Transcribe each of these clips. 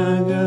Aquí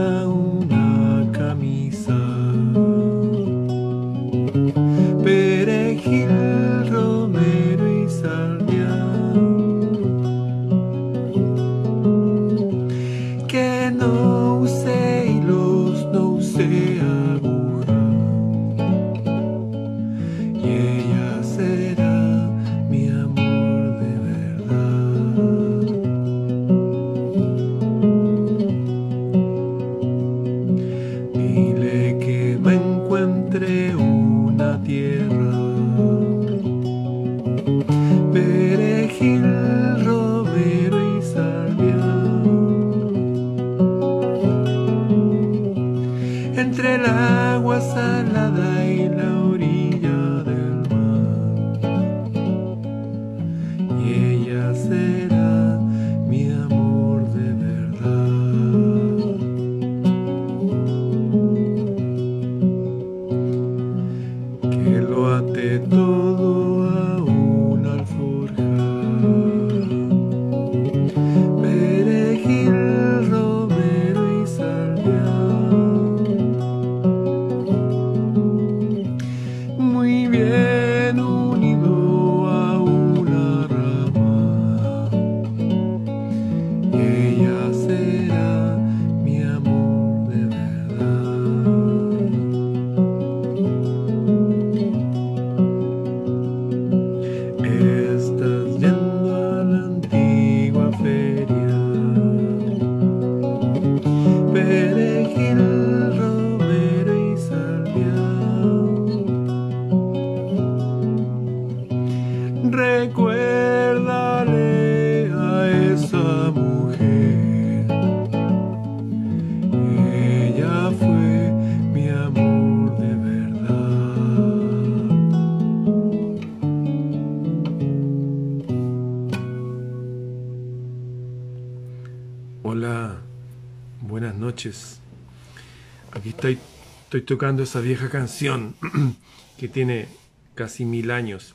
estoy tocando esa vieja canción que tiene casi mil años,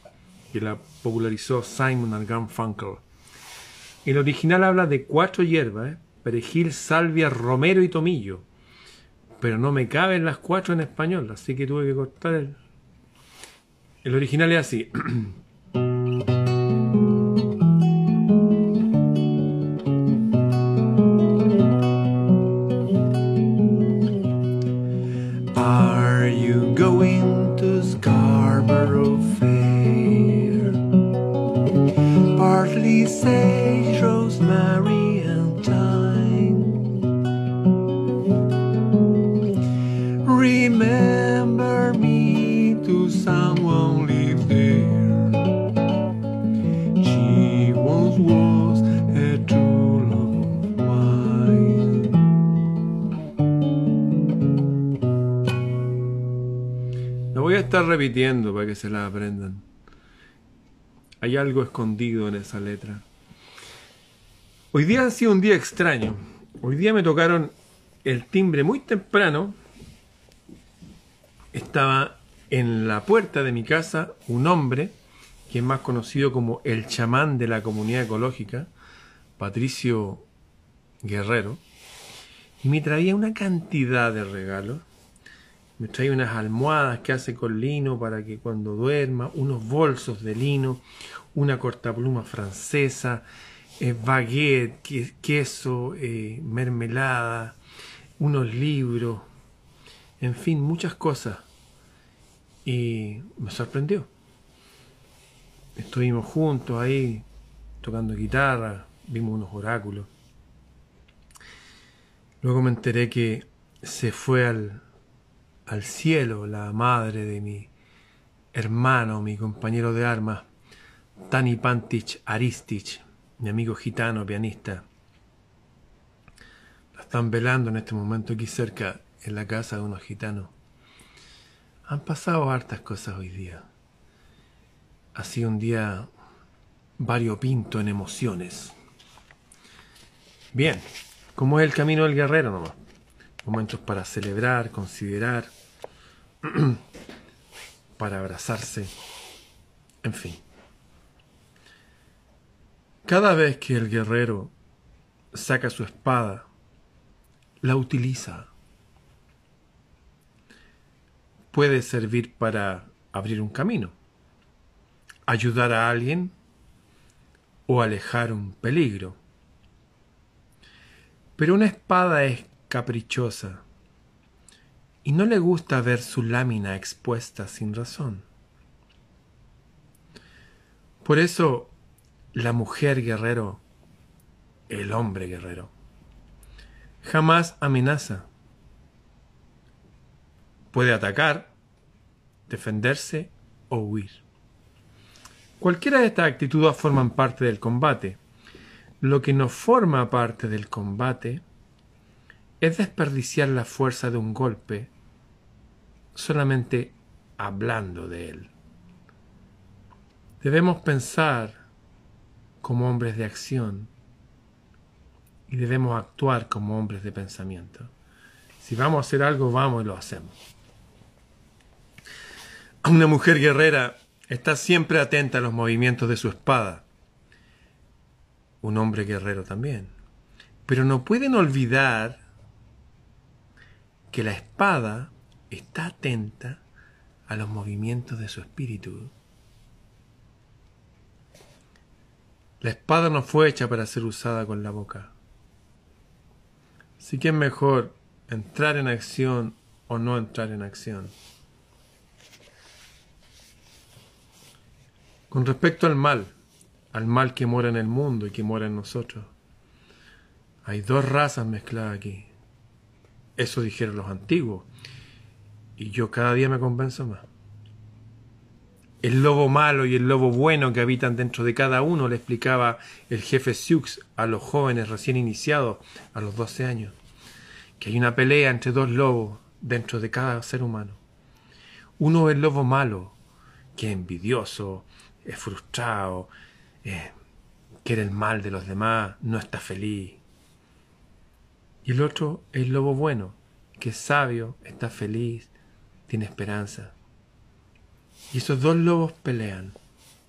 que la popularizó Simon Garfunkel. El original habla de cuatro hierbas, perejil, salvia, romero y tomillo. Pero no me caben las cuatro en español, así que tuve que cortar el... El original es así. of repitiendo para que se la aprendan. Hay algo escondido en esa letra. Hoy día ha sido un día extraño. Hoy día me tocaron el timbre muy temprano. Estaba en la puerta de mi casa un hombre que es más conocido como el chamán de la comunidad ecológica, Patricio Guerrero, y me traía una cantidad de regalos. Me traía unas almohadas que hace con lino para que cuando duerma, unos bolsos de lino, una cortapluma francesa, eh, baguette, queso, eh, mermelada, unos libros, en fin, muchas cosas. Y me sorprendió. Estuvimos juntos ahí, tocando guitarra, vimos unos oráculos. Luego me enteré que se fue al, al cielo la madre de mi hermano, mi compañero de armas, Tani Pantich Aristich, mi amigo gitano, pianista. La están velando en este momento aquí cerca, en la casa de unos gitanos. Han pasado hartas cosas hoy día. Ha sido un día variopinto en emociones. Bien, como es el camino del guerrero nomás. Momentos para celebrar, considerar, para abrazarse, en fin. Cada vez que el guerrero saca su espada, la utiliza. Puede servir para abrir un camino, ayudar a alguien o alejar un peligro. Pero una espada es caprichosa y no le gusta ver su lámina expuesta sin razón. Por eso la mujer guerrero, el hombre guerrero, jamás amenaza. Puede atacar, defenderse o huir. Cualquiera de estas actitudes forman parte del combate. Lo que no forma parte del combate es desperdiciar la fuerza de un golpe solamente hablando de él. Debemos pensar como hombres de acción y debemos actuar como hombres de pensamiento. Si vamos a hacer algo, vamos y lo hacemos. Una mujer guerrera está siempre atenta a los movimientos de su espada. Un hombre guerrero también. Pero no pueden olvidar que la espada está atenta a los movimientos de su espíritu. La espada no fue hecha para ser usada con la boca. Así que es mejor entrar en acción o no entrar en acción. Con respecto al mal, al mal que mora en el mundo y que mora en nosotros, hay dos razas mezcladas aquí. Eso dijeron los antiguos. Y yo cada día me convenzo más el lobo malo y el lobo bueno que habitan dentro de cada uno, le explicaba el jefe Sioux a los jóvenes recién iniciados a los 12 años, que hay una pelea entre dos lobos dentro de cada ser humano. Uno es el lobo malo, que es envidioso, es frustrado, eh, quiere el mal de los demás, no está feliz. Y el otro es el lobo bueno, que es sabio, está feliz, tiene esperanza. Y esos dos lobos pelean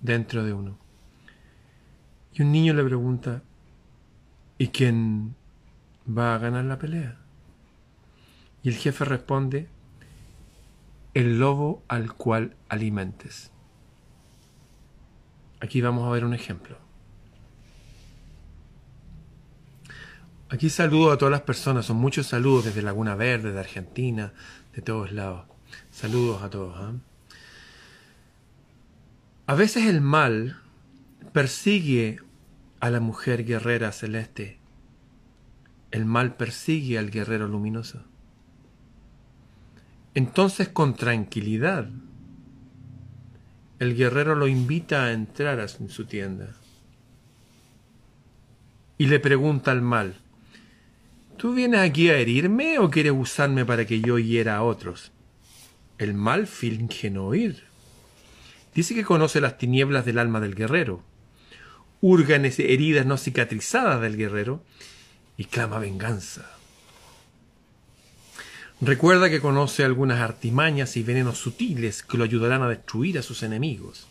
dentro de uno. Y un niño le pregunta, ¿y quién va a ganar la pelea? Y el jefe responde, el lobo al cual alimentes. Aquí vamos a ver un ejemplo. Aquí saludo a todas las personas, son muchos saludos desde Laguna Verde, de Argentina, de todos lados. Saludos a todos. ¿ah? A veces el mal persigue a la mujer guerrera celeste. El mal persigue al guerrero luminoso. Entonces con tranquilidad el guerrero lo invita a entrar en su tienda y le pregunta al mal, ¿tú vienes aquí a herirme o quieres usarme para que yo hiera a otros? El mal finge no oír Dice que conoce las tinieblas del alma del guerrero, hurga heridas no cicatrizadas del guerrero y clama venganza. Recuerda que conoce algunas artimañas y venenos sutiles que lo ayudarán a destruir a sus enemigos.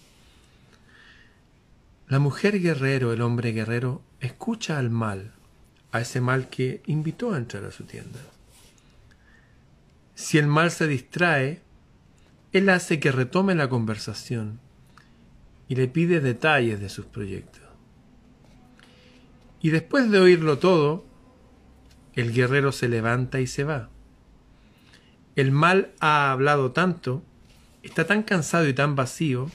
La mujer guerrero, el hombre guerrero, escucha al mal, a ese mal que invitó a entrar a su tienda. Si el mal se distrae, él hace que retome la conversación y le pide detalles de sus proyectos. Y después de oírlo todo, el guerrero se levanta y se va. El mal ha hablado tanto, está tan cansado y tan vacío,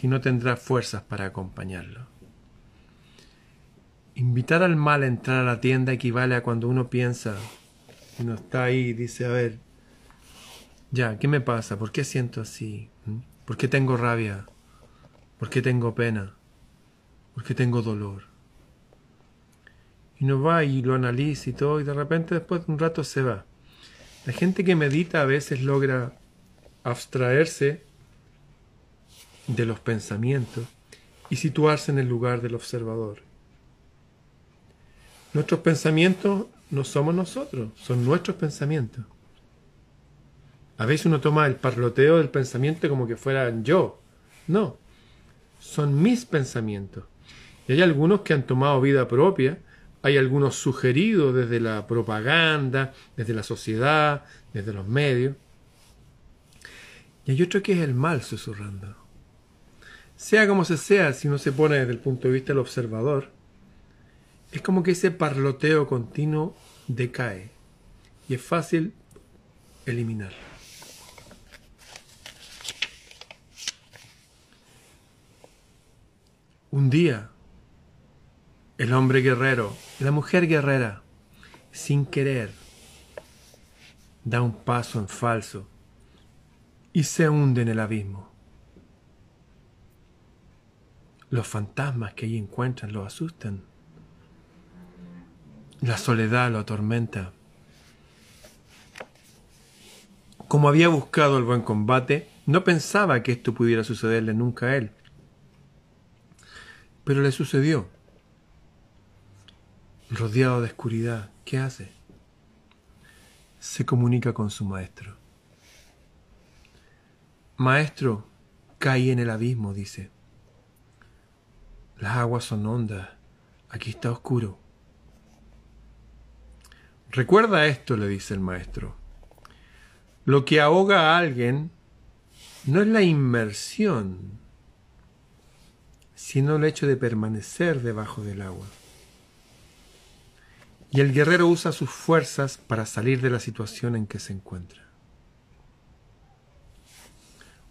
que no tendrá fuerzas para acompañarlo. Invitar al mal a entrar a la tienda equivale a cuando uno piensa, uno está ahí dice, a ver, ya, ¿qué me pasa? ¿Por qué siento así? ¿Mm? ¿Por qué tengo rabia? ¿Por qué tengo pena? ¿Por qué tengo dolor? Y uno va y lo analiza y todo, y de repente después de un rato se va. La gente que medita a veces logra abstraerse de los pensamientos y situarse en el lugar del observador. Nuestros pensamientos no somos nosotros, son nuestros pensamientos. A veces uno toma el parloteo del pensamiento como que fueran yo. No, son mis pensamientos. Y hay algunos que han tomado vida propia hay algunos sugeridos desde la propaganda, desde la sociedad, desde los medios. Y hay otro que es el mal susurrando. Sea como se sea, si uno se pone desde el punto de vista del observador, es como que ese parloteo continuo decae y es fácil eliminarlo. Un día el hombre guerrero, la mujer guerrera, sin querer, da un paso en falso y se hunde en el abismo. Los fantasmas que allí encuentran lo asustan. La soledad lo atormenta. Como había buscado el buen combate, no pensaba que esto pudiera sucederle nunca a él. Pero le sucedió rodeado de oscuridad, ¿qué hace? Se comunica con su maestro. Maestro, caí en el abismo, dice. Las aguas son hondas, aquí está oscuro. Recuerda esto, le dice el maestro. Lo que ahoga a alguien no es la inmersión, sino el hecho de permanecer debajo del agua. Y el guerrero usa sus fuerzas para salir de la situación en que se encuentra.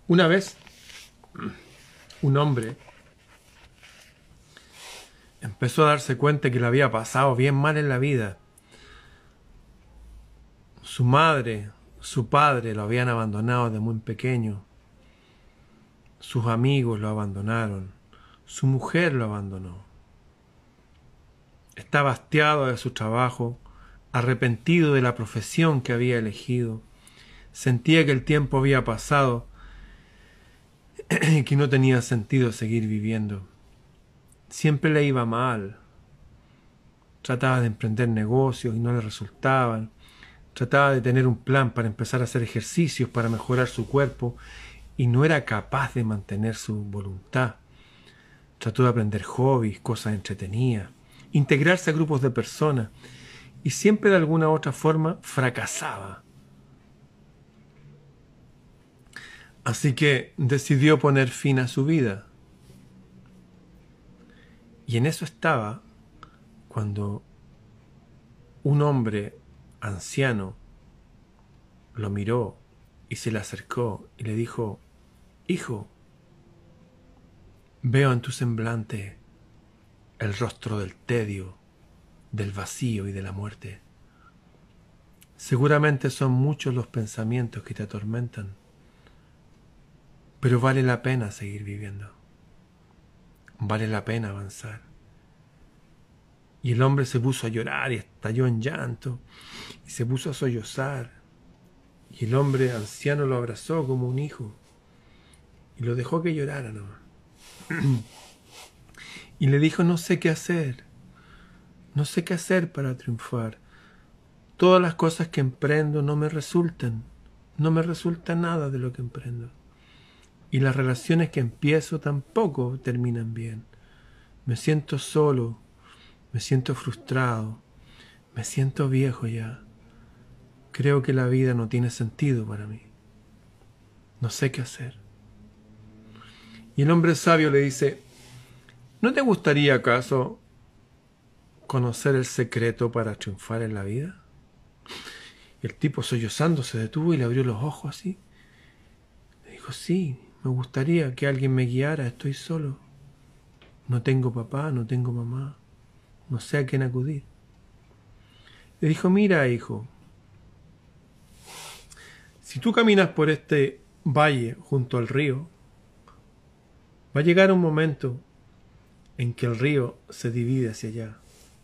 Una vez, un hombre empezó a darse cuenta que le había pasado bien mal en la vida. Su madre, su padre lo habían abandonado de muy pequeño. Sus amigos lo abandonaron. Su mujer lo abandonó. Estaba hastiado de su trabajo, arrepentido de la profesión que había elegido. Sentía que el tiempo había pasado y que no tenía sentido seguir viviendo. Siempre le iba mal. Trataba de emprender negocios y no le resultaban. Trataba de tener un plan para empezar a hacer ejercicios para mejorar su cuerpo y no era capaz de mantener su voluntad. Trató de aprender hobbies, cosas entretenidas integrarse a grupos de personas y siempre de alguna u otra forma fracasaba. Así que decidió poner fin a su vida. Y en eso estaba cuando un hombre anciano lo miró y se le acercó y le dijo, Hijo, veo en tu semblante el rostro del tedio, del vacío y de la muerte. Seguramente son muchos los pensamientos que te atormentan, pero vale la pena seguir viviendo. Vale la pena avanzar. Y el hombre se puso a llorar y estalló en llanto y se puso a sollozar. Y el hombre anciano lo abrazó como un hijo y lo dejó que llorara. y le dijo, no sé qué hacer, no sé qué hacer para triunfar, todas las cosas que emprendo no me resultan. No me resulta nada de lo que emprendo. Y las relaciones que empiezo tampoco terminan bien. Me siento solo, me siento frustrado, me siento viejo ya. Creo que la vida no tiene sentido para mí. No sé qué hacer. Y el hombre sabio le dice, ¿no te gustaría acaso conocer el secreto para triunfar en la vida? El tipo sollozando se detuvo y le abrió los ojos así. Le dijo, sí, me gustaría que alguien me guiara, estoy solo. No tengo papá, no tengo mamá, no sé a quién acudir. Le dijo, mira, hijo, si tú caminas por este valle junto al río, va a llegar un momento en que el río se divide hacia allá.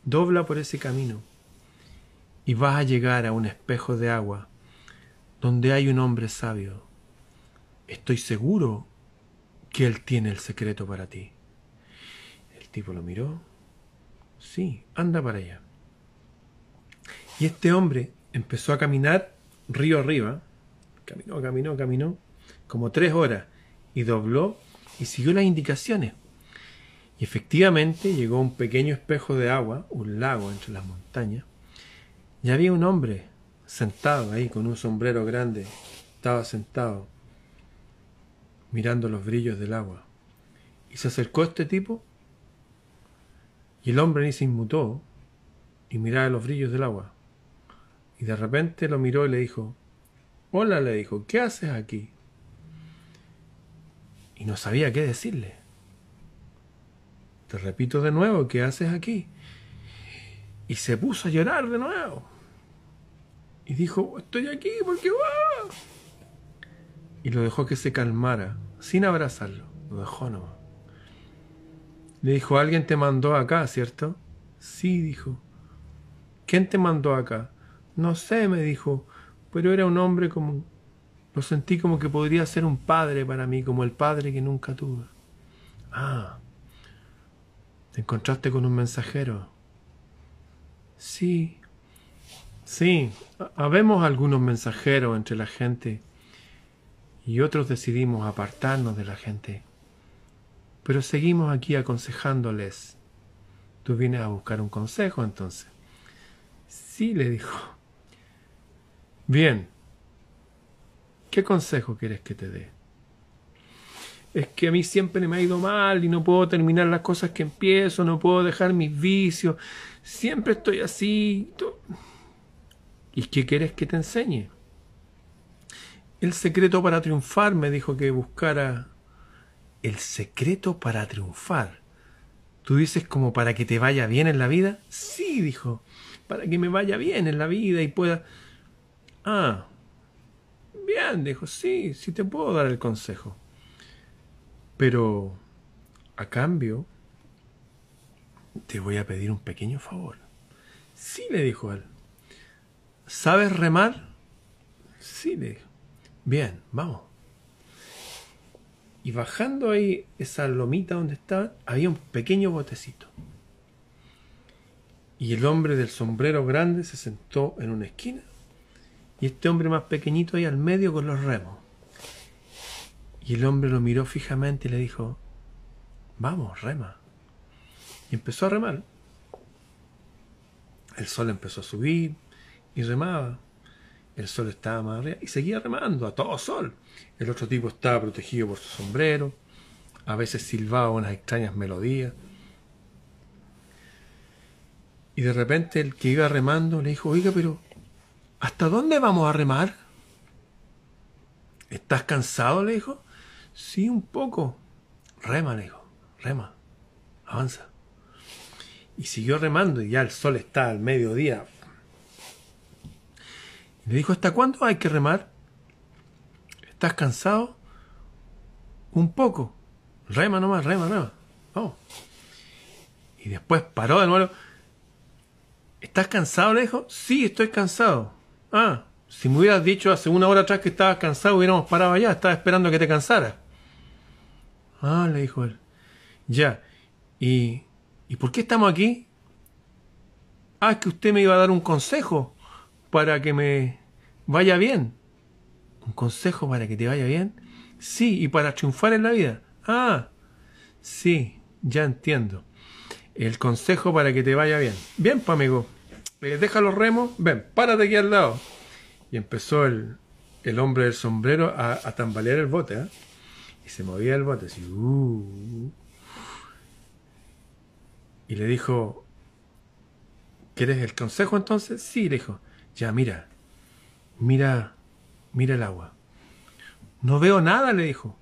Dobla por ese camino y vas a llegar a un espejo de agua donde hay un hombre sabio. Estoy seguro que él tiene el secreto para ti. El tipo lo miró. Sí, anda para allá. Y este hombre empezó a caminar río arriba. Caminó, caminó, caminó. Como tres horas. Y dobló y siguió las indicaciones. Y efectivamente llegó a un pequeño espejo de agua, un lago entre las montañas, y había un hombre sentado ahí con un sombrero grande. Estaba sentado mirando los brillos del agua. Y se acercó este tipo y el hombre ni se inmutó y miraba los brillos del agua. Y de repente lo miró y le dijo, Hola, le dijo, ¿qué haces aquí? Y no sabía qué decirle. Te repito de nuevo, ¿qué haces aquí? Y se puso a llorar de nuevo. Y dijo, estoy aquí porque va. Y lo dejó que se calmara, sin abrazarlo. Lo dejó nomás. Le dijo, alguien te mandó acá, ¿cierto? Sí, dijo. ¿Quién te mandó acá? No sé, me dijo, pero era un hombre como... Lo sentí como que podría ser un padre para mí, como el padre que nunca tuve. Ah, ¿te encontraste con un mensajero? Sí, sí, habemos algunos mensajeros entre la gente y otros decidimos apartarnos de la gente. Pero seguimos aquí aconsejándoles. Tú vienes a buscar un consejo entonces. Sí, le dijo. Bien. ¿Qué consejo quieres que te dé? Es que a mí siempre me ha ido mal y no puedo terminar las cosas que empiezo, no puedo dejar mis vicios, siempre estoy así. ¿Y qué quieres que te enseñe? El secreto para triunfar me dijo que buscara el secreto para triunfar. ¿Tú dices como para que te vaya bien en la vida? Sí, dijo, para que me vaya bien en la vida y pueda... Ah, bien, dijo, sí, sí te puedo dar el consejo. Pero, a cambio, te voy a pedir un pequeño favor. Sí, le dijo él. ¿Sabes remar? Sí, le dijo. Bien, vamos. Y bajando ahí esa lomita donde estaba, había un pequeño botecito. Y el hombre del sombrero grande se sentó en una esquina. Y este hombre más pequeñito ahí al medio con los remos. Y el hombre lo miró fijamente y le dijo, vamos, rema. Y empezó a remar. El sol empezó a subir y remaba. El sol estaba más arriba y seguía remando a todo sol. El otro tipo estaba protegido por su sombrero. A veces silbaba unas extrañas melodías. Y de repente el que iba remando le dijo, oiga, pero ¿hasta dónde vamos a remar? ¿Estás cansado? le dijo. Sí, un poco. Rema, le dijo. Rema. Avanza. Y siguió remando y ya el sol está al mediodía le dijo, ¿hasta cuándo hay que remar? ¿Estás cansado? Un poco. Rema nomás, rema, rema. Vamos. Y después paró de nuevo. ¿Estás cansado? Le dijo. Sí, estoy cansado. Ah, si me hubieras dicho hace una hora atrás que estabas cansado, hubiéramos parado allá. Estaba esperando que te cansaras. Ah, le dijo él. Ya. ¿Y, ¿Y por qué estamos aquí? Ah, es que usted me iba a dar un consejo para que me vaya bien. ¿Un consejo para que te vaya bien? Sí, y para triunfar en la vida. Ah, sí, ya entiendo. El consejo para que te vaya bien. Bien, pues amigo. Eh, deja los remos. Ven, párate aquí al lado. Y empezó el, el hombre del sombrero a, tambalear el bote. ¿eh? Y se movía el bote así. Uh. y le dijo, ¿quieres el consejo entonces? Sí, le dijo. Ya, mira, mira, mira el agua. No veo nada, le dijo.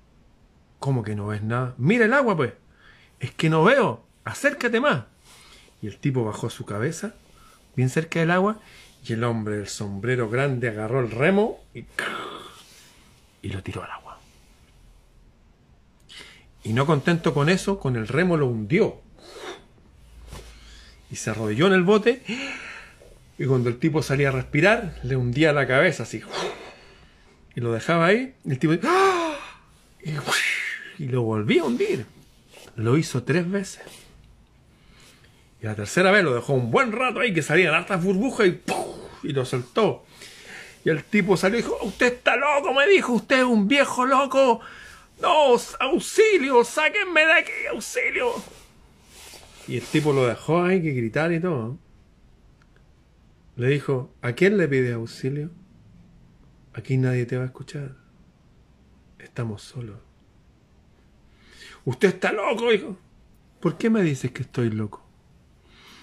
¿Cómo que no ves nada? Mira el agua, pues. Es que no veo. Acércate más. Y el tipo bajó su cabeza, bien cerca del agua, y el hombre del sombrero grande agarró el remo y, y lo tiró al agua. Y no contento con eso, con el remo lo hundió. Y se arrodilló en el bote. Y cuando el tipo salía a respirar, le hundía la cabeza así. Y lo dejaba ahí. Y el tipo. ¡ah! Y, lo volvía a hundir. Lo hizo tres veces. Y la tercera vez lo dejó un buen rato ahí que salían hartas burbujas y y lo soltó. Y el tipo salió y dijo, usted está loco, me dijo, usted es un viejo loco. No, auxilio, sáquenme de aquí, auxilio. Y el tipo lo dejó ahí que gritar y todo. Le dijo, ¿a quién le pide auxilio? Aquí nadie te va a escuchar. Estamos solos. Usted está loco, hijo. ¿Por qué me dices que estoy loco?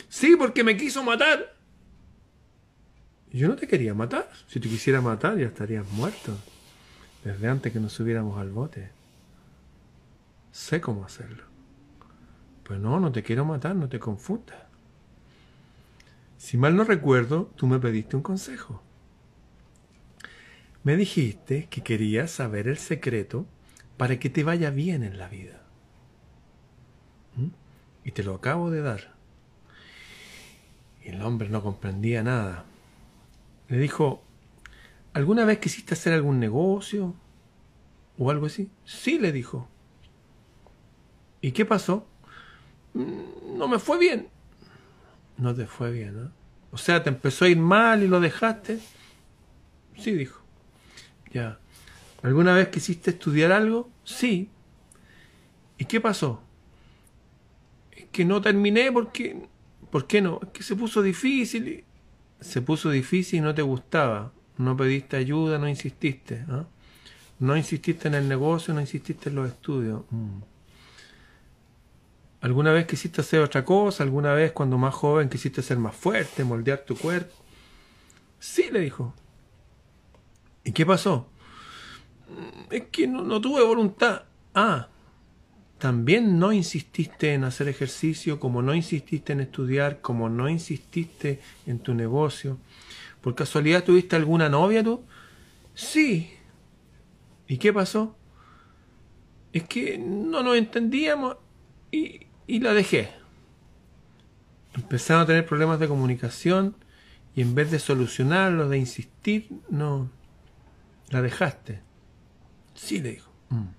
Sí, porque me quiso matar. Yo no te quería matar. Si te quisiera matar, ya estarías muerto. Desde antes que nos subiéramos al bote. Sé cómo hacerlo. Pues no, no te quiero matar, no te confundas. Si mal no recuerdo, tú me pediste un consejo. Me dijiste que querías saber el secreto para que te vaya bien en la vida. ¿Mm? Y te lo acabo de dar. Y el hombre no comprendía nada. Le dijo, ¿alguna vez quisiste hacer algún negocio? ¿O algo así? Sí, le dijo. ¿Y qué pasó? Mm, no me fue bien. No te fue bien, ¿no? O sea, te empezó a ir mal y lo dejaste. Sí, dijo. Ya. ¿Alguna vez quisiste estudiar algo? Sí. ¿Y qué pasó? Es que no terminé porque... ¿Por qué no? Es que se puso difícil. Y se puso difícil y no te gustaba, no pediste ayuda, no insististe, ¿no? no insististe en el negocio, no insististe en los estudios. Mm. ¿Alguna vez quisiste hacer otra cosa? ¿Alguna vez cuando más joven quisiste ser más fuerte, moldear tu cuerpo? Sí, le dijo. ¿Y qué pasó? Mm, es que no, no tuve voluntad. Ah, también no insististe en hacer ejercicio, como no insististe en estudiar, como no insististe en tu negocio. ¿Por casualidad tuviste alguna novia tú? Sí. ¿Y qué pasó? Es que no nos entendíamos y, y la dejé. Empezaron a tener problemas de comunicación y en vez de solucionarlo, de insistir, no, la dejaste. Sí, le dijo. Mm.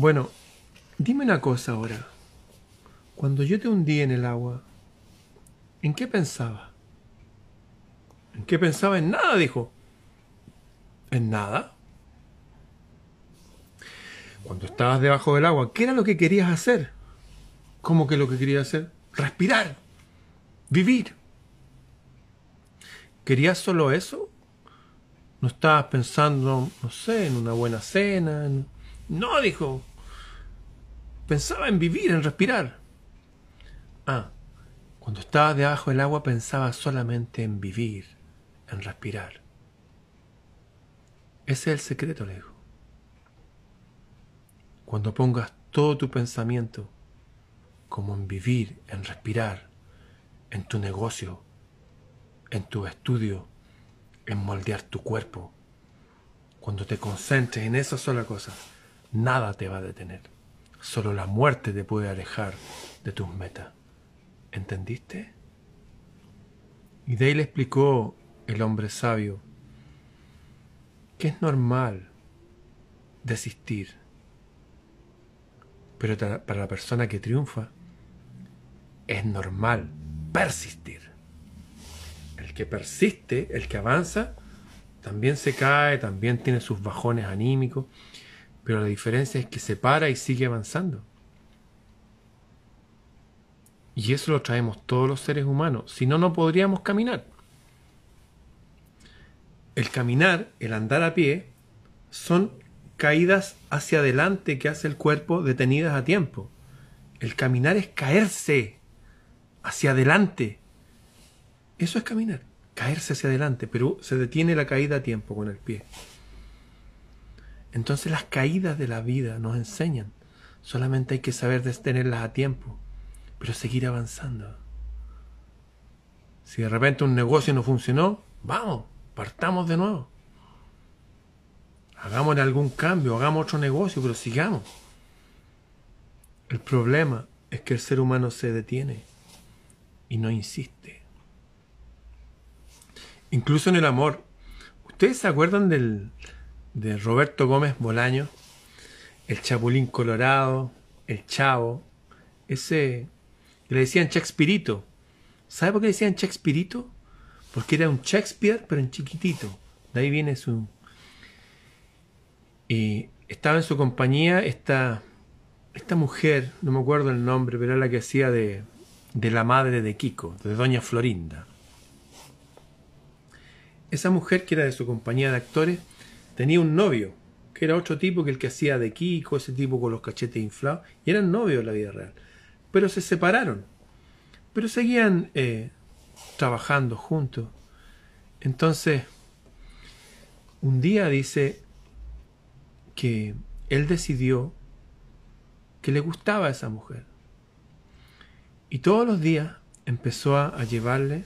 Bueno, dime una cosa ahora. Cuando yo te hundí en el agua, ¿en qué pensaba? ¿En qué pensaba? En nada, dijo. ¿En nada? Cuando estabas debajo del agua, ¿qué era lo que querías hacer? ¿Cómo que lo que querías hacer? Respirar, vivir. ¿Querías solo eso? ¿No estabas pensando, no sé, en una buena cena? No, dijo. Pensaba en vivir, en respirar. Ah, cuando estaba debajo del agua pensaba solamente en vivir, en respirar. Ese es el secreto, le dijo. Cuando pongas todo tu pensamiento como en vivir, en respirar, en tu negocio, en tu estudio, en moldear tu cuerpo, cuando te concentres en esa sola cosa, nada te va a detener. Solo la muerte te puede alejar de tus metas. ¿Entendiste? Y de ahí le explicó el hombre sabio que es normal desistir, pero para la persona que triunfa es normal persistir. El que persiste, el que avanza, también se cae, también tiene sus bajones anímicos, pero la diferencia es que se para y sigue avanzando. Y eso lo traemos todos los seres humanos, si no, no podríamos caminar. El caminar, el andar a pie, son caídas hacia adelante que hace el cuerpo detenidas a tiempo. El caminar es caerse hacia adelante. Eso es caminar, caerse hacia adelante, pero se detiene la caída a tiempo con el pie. Entonces las caídas de la vida nos enseñan. Solamente hay que saber detenerlas a tiempo, pero seguir avanzando. Si de repente un negocio no funcionó, vamos, partamos de nuevo. Hagamos algún cambio, hagamos otro negocio, pero sigamos. El problema es que el ser humano se detiene y no insiste. Incluso en el amor. ¿Ustedes se acuerdan del, de Roberto Gómez Bolaño? El Chapulín Colorado, el Chavo, ese le decían Shakespeareito. ¿Sabe por qué le decían Shakespeareito? Porque era un Shakespeare, pero en chiquitito. De ahí viene su, y estaba en su compañía esta, esta mujer, no me acuerdo el nombre, pero era la que hacía de, de la madre de Kiko, de Doña Florinda. Esa mujer, que era de su compañía de actores, tenía un novio, que era otro tipo que el que hacía de Kiko, ese tipo con los cachetes inflados, y eran novios en la vida real. Pero se separaron, pero seguían eh, trabajando juntos. Entonces, un día dice, que él decidió que le gustaba a esa mujer. Y todos los días empezó a, llevarle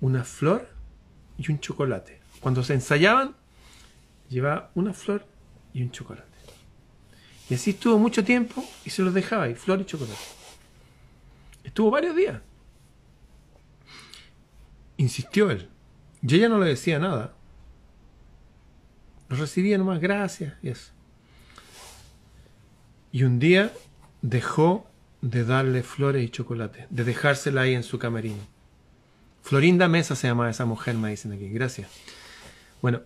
una flor y un chocolate. Cuando se ensayaban, llevaba una flor y un chocolate. Y así estuvo mucho tiempo y se los dejaba ahí, flor y chocolate. Estuvo varios días. Insistió él. Y ella no le decía nada recibía nomás gracias y. Y un día dejó de darle flores y chocolate, de dejársela ahí en su camerino. Florinda Mesa se llama esa mujer, me dicen aquí. Gracias. Bueno,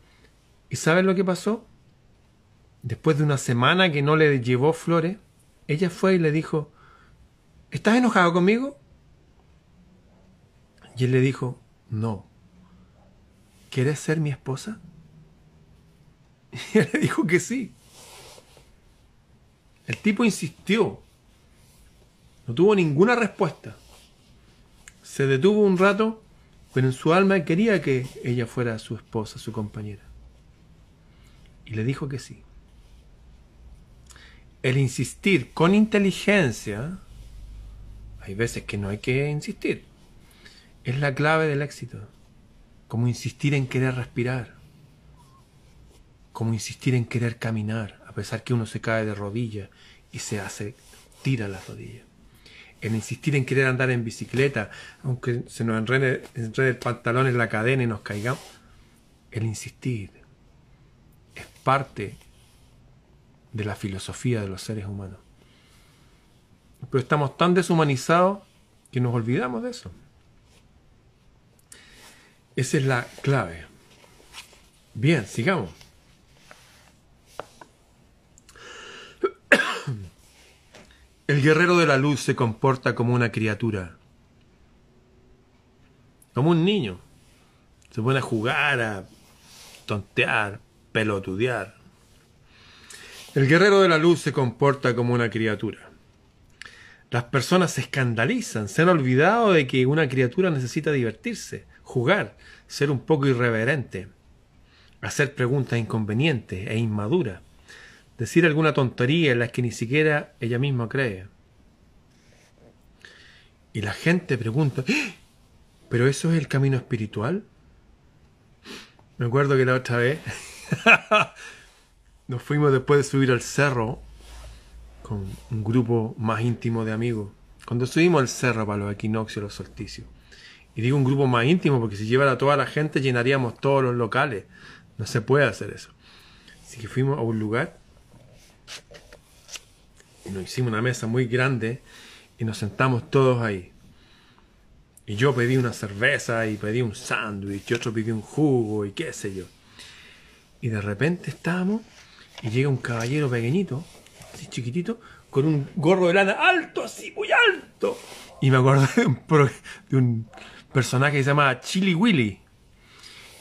¿y sabes lo que pasó? Después de una semana que no le llevó flores, ella fue y le dijo, ¿estás enojado conmigo? Y él le dijo, no. ¿Quieres ser mi esposa? Y él le dijo que sí. El tipo insistió. No tuvo ninguna respuesta. Se detuvo un rato, pero en su alma quería que ella fuera su esposa, su compañera. Y le dijo que sí. El insistir con inteligencia, hay veces que no hay que insistir, es la clave del éxito. Como insistir en querer respirar como insistir en querer caminar, a pesar que uno se cae de rodillas y se hace, tira las rodillas. El insistir en querer andar en bicicleta, aunque se nos enrede, el pantalón en la cadena y nos caigamos. El insistir parte de la filosofía de los seres humanos. Pero estamos tan deshumanizados que nos olvidamos de eso. Esa es la clave. Bien, sigamos. El guerrero de la luz se comporta como una criatura, como un niño. Se pone a jugar, a tontear, pelotudear. El guerrero de la luz se comporta como una criatura. Las personas se escandalizan, se han olvidado de que una criatura necesita divertirse, jugar, ser un poco irreverente, hacer preguntas inconvenientes e inmaduras decir alguna tontería en la que ni siquiera ella misma cree. Y la gente pregunta, ¡Ah! ¿pero eso es el camino espiritual? Me acuerdo que la otra vez nos fuimos después de subir al cerro con un grupo más íntimo de amigos. Cuando subimos al cerro para los equinoccios, los solsticios. Y digo un grupo más íntimo porque si llevara a toda la gente llenaríamos todos los locales. No se puede hacer eso. Así que fuimos a un lugar y nos hicimos una mesa muy grande y nos sentamos todos ahí. Y yo pedí una cerveza y pedí un sándwich y otro pidió un jugo y qué sé yo. Y de repente estábamos y llega un caballero pequeñito, así chiquitito, con un gorro de lana alto, así muy alto. Y me acordé de un, de un personaje que se llama Chili Willy.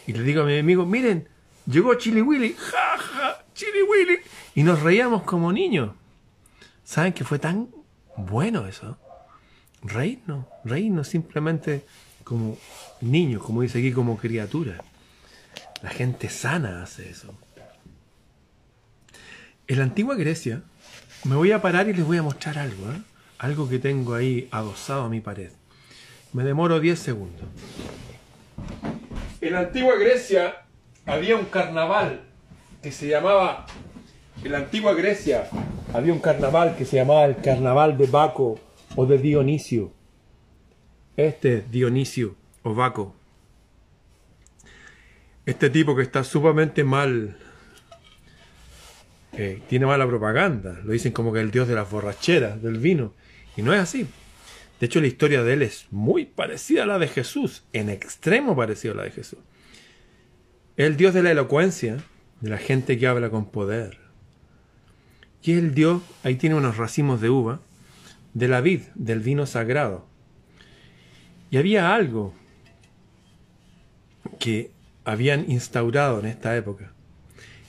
Y le digo a mi amigo, miren, llegó Chili Willy, ja, ja, Chili Willy. Y nos reíamos como niños. ¿Saben que fue tan bueno eso? Reírnos, reírnos simplemente como niños, como dice aquí, como criatura. La gente sana hace eso. En la antigua Grecia, me voy a parar y les voy a mostrar algo, ¿eh? algo que tengo ahí adosado a mi pared. Me demoro 10 segundos. En la antigua Grecia había un carnaval que se llamaba, en la antigua Grecia había un carnaval que se llamaba el carnaval de Baco o de Dionisio. Este es Dionisio o Baco. Este tipo que está sumamente mal, tiene mala propaganda. Lo dicen como que el dios de las borracheras, del vino. Y no es así. De hecho, la historia de él es muy parecida a la de Jesús, en extremo parecida a la de Jesús. El Dios de la elocuencia, de la gente que habla con poder. Y es el Dios, ahí tiene unos racimos de uva, de la vid, del vino sagrado. Y había algo que habían instaurado en esta época,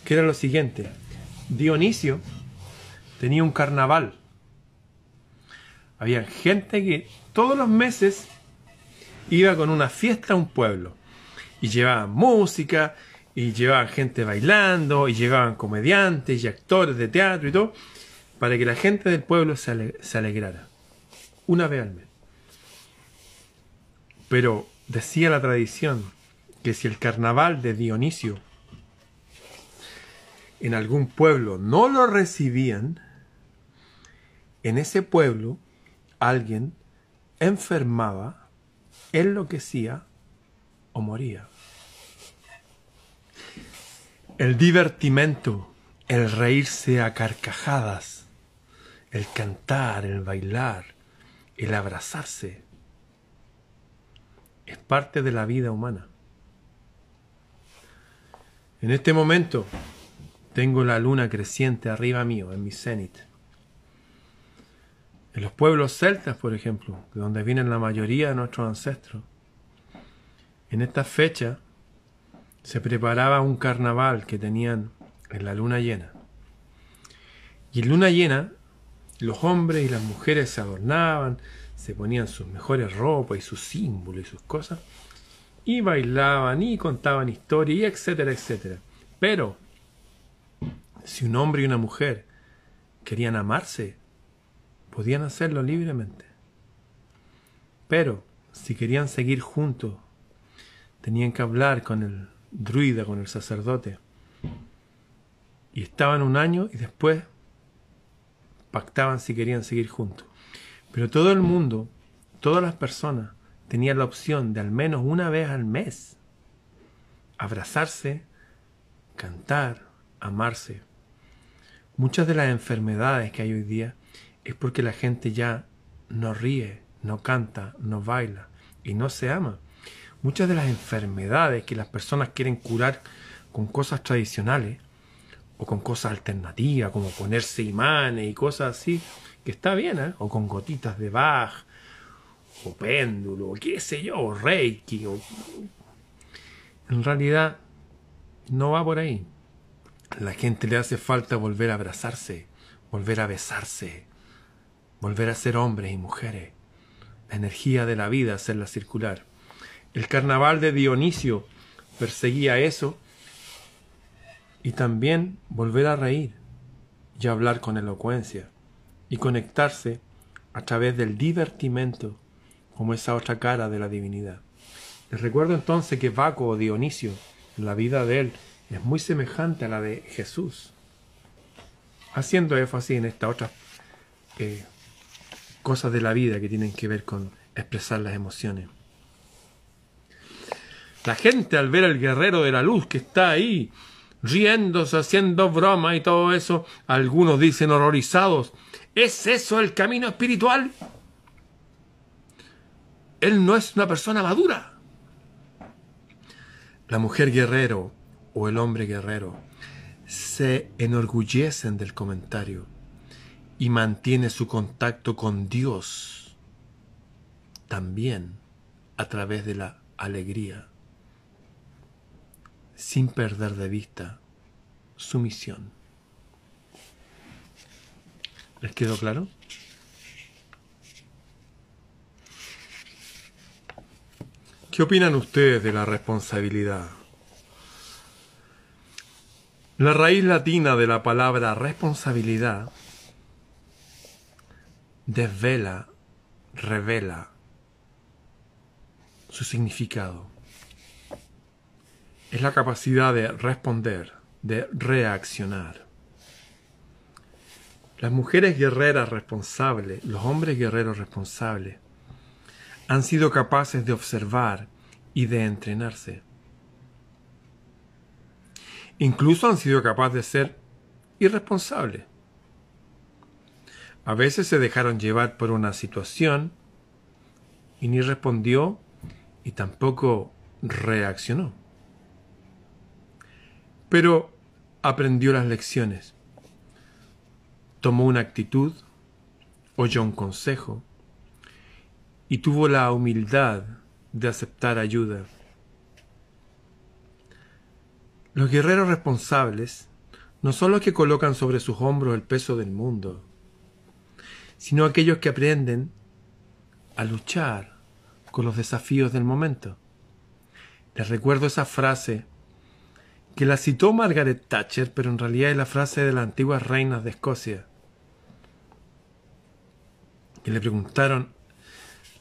que era lo siguiente. Dionisio tenía un carnaval había gente que todos los meses iba con una fiesta a un pueblo. Y llevaban música, y llevaban gente bailando, y llevaban comediantes y actores de teatro y todo, para que la gente del pueblo se, se alegrara. Una vez al mes. Pero decía la tradición que si el carnaval de Dionisio en algún pueblo no lo recibían, en ese pueblo alguien enfermaba, enloquecía o moría. El divertimento, el reírse a carcajadas, el cantar, el bailar, el abrazarse, es parte de la vida humana. En este momento tengo la luna creciente arriba mío, en mi cenit. En los pueblos celtas, por ejemplo, de donde vienen la mayoría de nuestros ancestros, en esta fecha se preparaba un carnaval que tenían en la luna llena. Y en luna llena, los hombres y las mujeres se adornaban, se ponían sus mejores ropas y sus símbolos y sus cosas, y bailaban y contaban historias, etcétera, etcétera. Pero, si un hombre y una mujer querían amarse, podían hacerlo libremente. Pero si querían seguir juntos, tenían que hablar con el druida, con el sacerdote. Y estaban un año y después pactaban si querían seguir juntos. Pero todo el mundo, todas las personas, tenían la opción de al menos una vez al mes abrazarse, cantar, amarse. Muchas de las enfermedades que hay hoy día es porque la gente ya no ríe, no canta, no baila y no se ama. Muchas de las enfermedades que las personas quieren curar con cosas tradicionales o con cosas alternativas, como ponerse imanes y cosas así, que está bien, ¿eh? o con gotitas de Bach, o péndulo, o qué sé yo, o Reiki, o... en realidad no va por ahí. A la gente le hace falta volver a abrazarse, volver a besarse, volver a ser hombres y mujeres, la energía de la vida, hacerla circular. El carnaval de Dionisio perseguía eso y también volver a reír y hablar con elocuencia y conectarse a través del divertimento como esa otra cara de la divinidad. Les recuerdo entonces que Baco o Dionisio, la vida de él, es muy semejante a la de Jesús, haciendo énfasis en esta otra eh, cosas de la vida que tienen que ver con expresar las emociones. La gente al ver al guerrero de la luz que está ahí, riéndose, haciendo broma y todo eso, algunos dicen horrorizados, ¿es eso el camino espiritual? Él no es una persona madura. La mujer guerrero o el hombre guerrero se enorgullecen del comentario y mantiene su contacto con Dios también a través de la alegría, sin perder de vista su misión. ¿Les quedó claro? ¿Qué opinan ustedes de la responsabilidad? La raíz latina de la palabra responsabilidad desvela, revela su significado. Es la capacidad de responder, de reaccionar. Las mujeres guerreras responsables, los hombres guerreros responsables, han sido capaces de observar y de entrenarse. Incluso han sido capaces de ser irresponsables. A veces se dejaron llevar por una situación y ni respondió y tampoco reaccionó. Pero aprendió las lecciones, tomó una actitud, oyó un consejo, y tuvo la humildad de aceptar ayuda. Los guerreros responsables no son los que colocan sobre sus hombros el peso del mundo, sino aquellos que aprenden a luchar con los desafíos del momento. Les recuerdo esa frase que la citó Margaret Thatcher, pero en realidad es la frase de las antiguas reinas de Escocia, que le preguntaron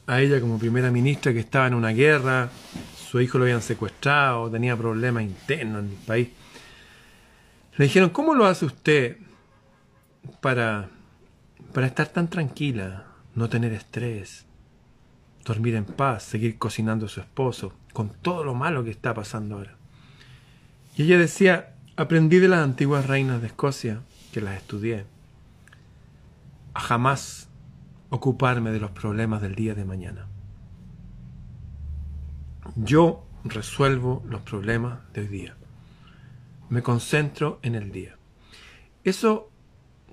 a ella como primera ministra que estaba en una guerra, su hijo lo habían secuestrado, tenía problemas internos en el país. Le dijeron, ¿cómo lo hace usted para, para estar tan tranquila, no tener estrés, dormir en paz, seguir cocinando a su esposo, con todo lo malo que está pasando ahora? Y ella decía, aprendí de las antiguas reinas de Escocia, que las estudié, a jamás ocuparme de los problemas del día de mañana. Yo resuelvo los problemas de hoy día. Me concentro en el día. Eso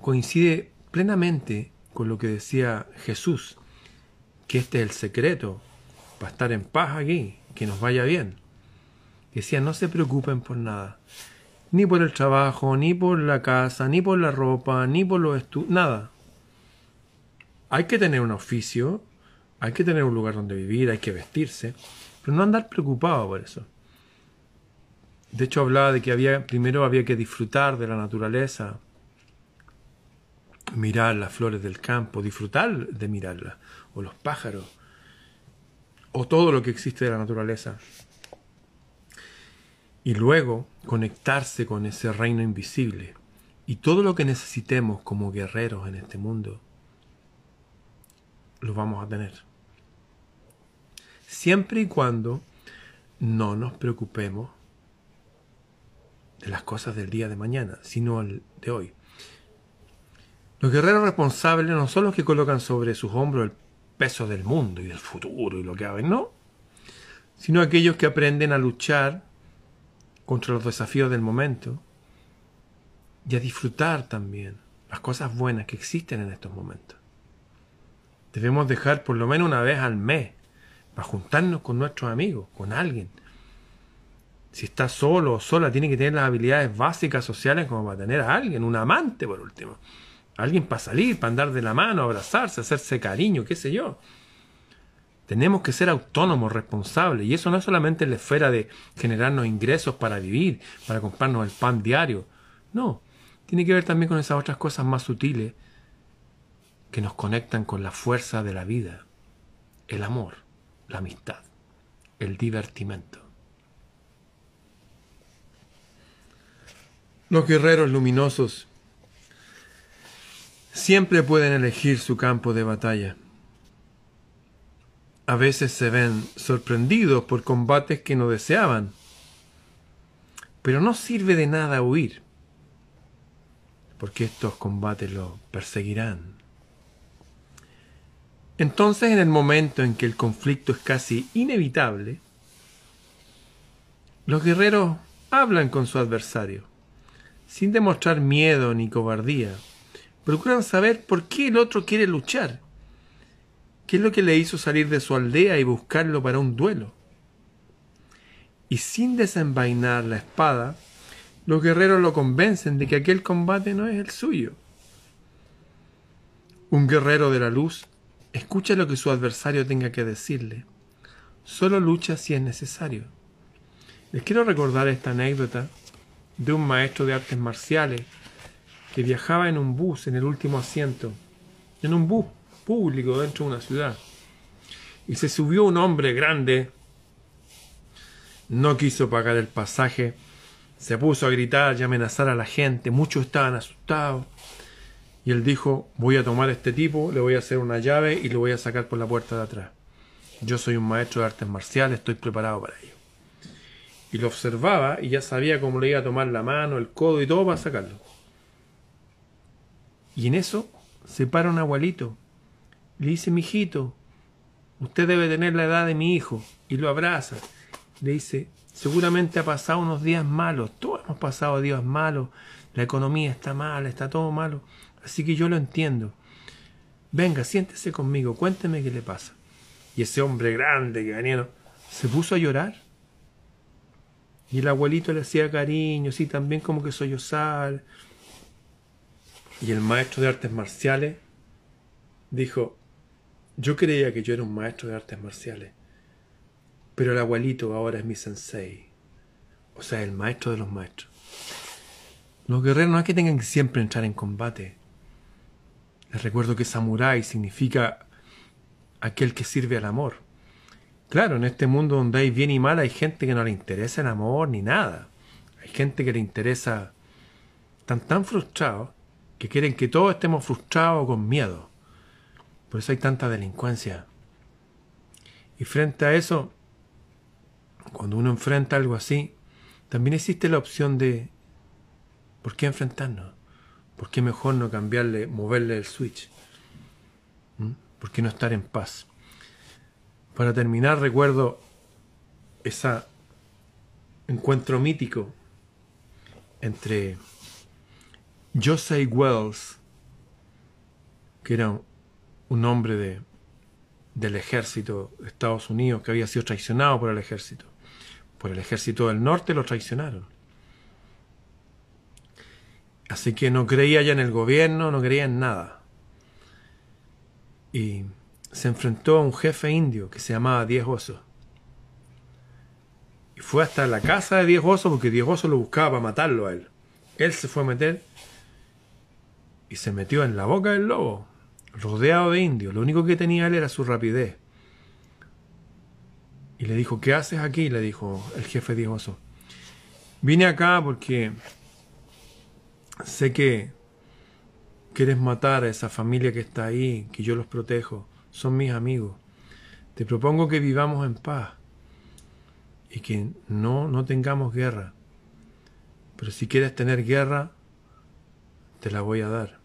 coincide plenamente con lo que decía Jesús, que este es el secreto para estar en paz aquí, que nos vaya bien. Decía, no se preocupen por nada, ni por el trabajo, ni por la casa, ni por la ropa, ni por los estudios, nada. Hay que tener un oficio, hay que tener un lugar donde vivir, hay que vestirse, pero no andar preocupado por eso. De hecho, hablaba de que había, primero había que disfrutar de la naturaleza, mirar las flores del campo, disfrutar de mirarlas, o los pájaros, o todo lo que existe de la naturaleza. Y luego conectarse con ese reino invisible y todo lo que necesitemos como guerreros en este mundo lo vamos a tener. Siempre y cuando no nos preocupemos de las cosas del día de mañana, sino el de hoy. Los guerreros responsables no son los que colocan sobre sus hombros el peso del mundo y del futuro y lo que hagan, no, sino aquellos que aprenden a luchar contra los desafíos del momento y a disfrutar también las cosas buenas que existen en estos momentos. Debemos dejar por lo menos una vez al mes para juntarnos con nuestros amigos, con alguien. Si está solo o sola, tiene que tener las habilidades básicas sociales como para tener a alguien, un amante por último. Alguien para salir, para andar de la mano, abrazarse, hacerse cariño, qué sé yo. Tenemos que ser autónomos, responsables. Y eso no es solamente en la esfera de generarnos ingresos para vivir, para comprarnos el pan diario. No, tiene que ver también con esas otras cosas más sutiles que nos conectan con la fuerza de la vida, el amor, la amistad, el divertimento. Los guerreros luminosos siempre pueden elegir su campo de batalla. A veces se ven sorprendidos por combates que no deseaban, pero no sirve de nada huir, porque estos combates los perseguirán Entonces, en el momento en que el conflicto es casi inevitable, los guerreros hablan con su adversario, sin demostrar miedo ni cobardía. Procuran saber por qué el otro quiere luchar, qué es lo que le hizo salir de su aldea y buscarlo para un duelo. Y sin desenvainar la espada, los guerreros lo convencen de que aquel combate no es el suyo. Un guerrero de la luz escucha lo que su adversario tenga que decirle. Solo lucha si es necesario. Les quiero recordar esta anécdota de un maestro de artes marciales que viajaba en un bus en el último asiento, en un bus público dentro de una ciudad. Y se subió un hombre grande, no quiso pagar el pasaje, se puso a gritar y amenazar a la gente, muchos estaban asustados. Y él dijo, voy a tomar a este tipo, le voy a hacer una llave y lo voy a sacar por la puerta de atrás. Yo soy un maestro de artes marciales, estoy preparado para ello. Y lo observaba y ya sabía cómo le iba a tomar la mano, el codo y todo para sacarlo. Y en eso se para un abuelito. Le dice, mijito, usted debe tener la edad de mi hijo. Y lo abraza. Le dice, seguramente ha pasado unos días malos. Todos hemos pasado días malos. La economía está mala, está todo malo. Así que yo lo entiendo. Venga, siéntese conmigo, cuénteme qué le pasa. Y ese hombre grande que venía se puso a llorar. Y el abuelito le hacía cariño, sí, también como que sollozar. Y el maestro de artes marciales dijo, yo creía que yo era un maestro de artes marciales, pero el abuelito ahora es mi sensei, o sea, el maestro de los maestros. Los guerreros no es que tengan que siempre entrar en combate. Les recuerdo que samurái significa aquel que sirve al amor. Claro, en este mundo donde hay bien y mal hay gente que no le interesa el amor ni nada. Hay gente que le interesa, están tan frustrados que quieren que todos estemos frustrados con miedo. Por eso hay tanta delincuencia. Y frente a eso, cuando uno enfrenta algo así, también existe la opción de ¿por qué enfrentarnos? ¿Por qué mejor no cambiarle, moverle el switch? ¿Mm? ¿Por qué no estar en paz? Para terminar, recuerdo ese encuentro mítico entre Joseph Wells, que era un hombre de, del ejército de Estados Unidos que había sido traicionado por el ejército. Por el ejército del norte lo traicionaron. Así que no creía ya en el gobierno, no creía en nada. Y se enfrentó a un jefe indio que se llamaba Diez Osos. Y fue hasta la casa de Diez Osos porque Diez Osos lo buscaba para matarlo a él. Él se fue a meter y se metió en la boca del lobo, rodeado de indios. Lo único que tenía él era su rapidez. Y le dijo, ¿qué haces aquí? Le dijo el jefe Diez Osos. Vine acá porque sé que quieres matar a esa familia que está ahí, que yo los protejo, son mis amigos. Te propongo que vivamos en paz y que no, no tengamos guerra. Pero si quieres tener guerra, te la voy a dar.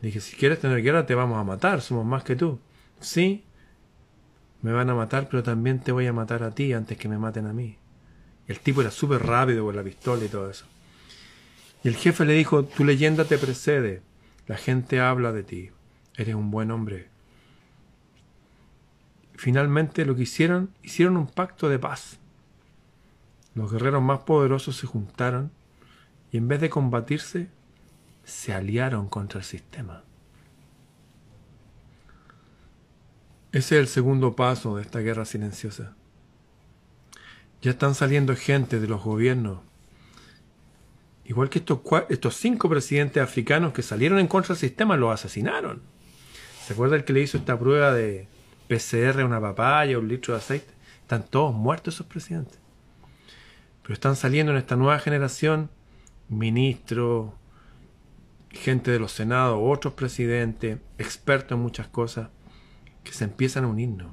Dije, si quieres tener guerra, te vamos a matar, somos más que tú. Sí, me van a matar, pero también te voy a matar a ti antes que me maten a mí. el tipo era súper rápido con la pistola y todo eso. Y el jefe le dijo, tu leyenda te precede, la gente habla de ti, eres un buen hombre. Finalmente lo que hicieron, hicieron un pacto de paz. Los guerreros más poderosos se juntaron y en vez de combatirse, se aliaron contra el sistema. Ese es el segundo paso de esta guerra silenciosa. Ya están saliendo gente de los gobiernos Igual que estos, cinco presidentes africanos que salieron en contra del sistema, los asesinaron. ¿Se acuerda el que le hizo esta prueba de PCR a una papaya, un litro de aceite? Están todos muertos esos presidentes. Pero están saliendo en esta nueva generación ministros, gente de los senados, otros presidentes, expertos en muchas cosas, que se empiezan a unirnos.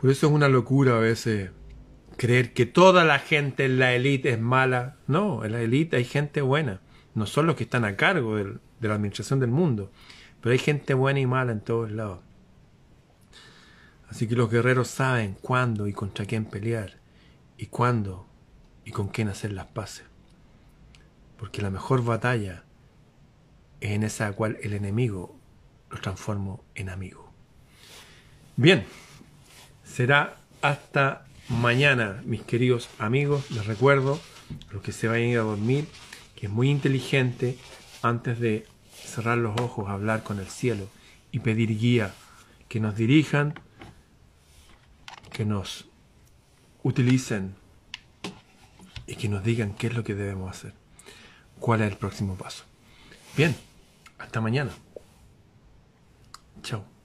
Por eso es una locura a veces creer que toda la gente en la élite es mala. No, en la élite hay gente buena. No son los que están a cargo de la administración del mundo. Pero hay gente buena y mala en todos lados. Así que los guerreros saben cuándo y contra quién pelear, y cuándo y con quién hacer las paces. Porque la mejor batalla es en esa cual el enemigo lo transforma en amigo. Bien, será hasta mañana, mis queridos amigos. Les recuerdo, los que se vayan a ir a dormir, que es muy inteligente antes de cerrar los ojos, hablar con el cielo y pedir guía, que nos dirijan, que nos utilicen y que nos digan qué es lo que debemos hacer, cuál es el próximo paso. Bien, hasta mañana. Chao.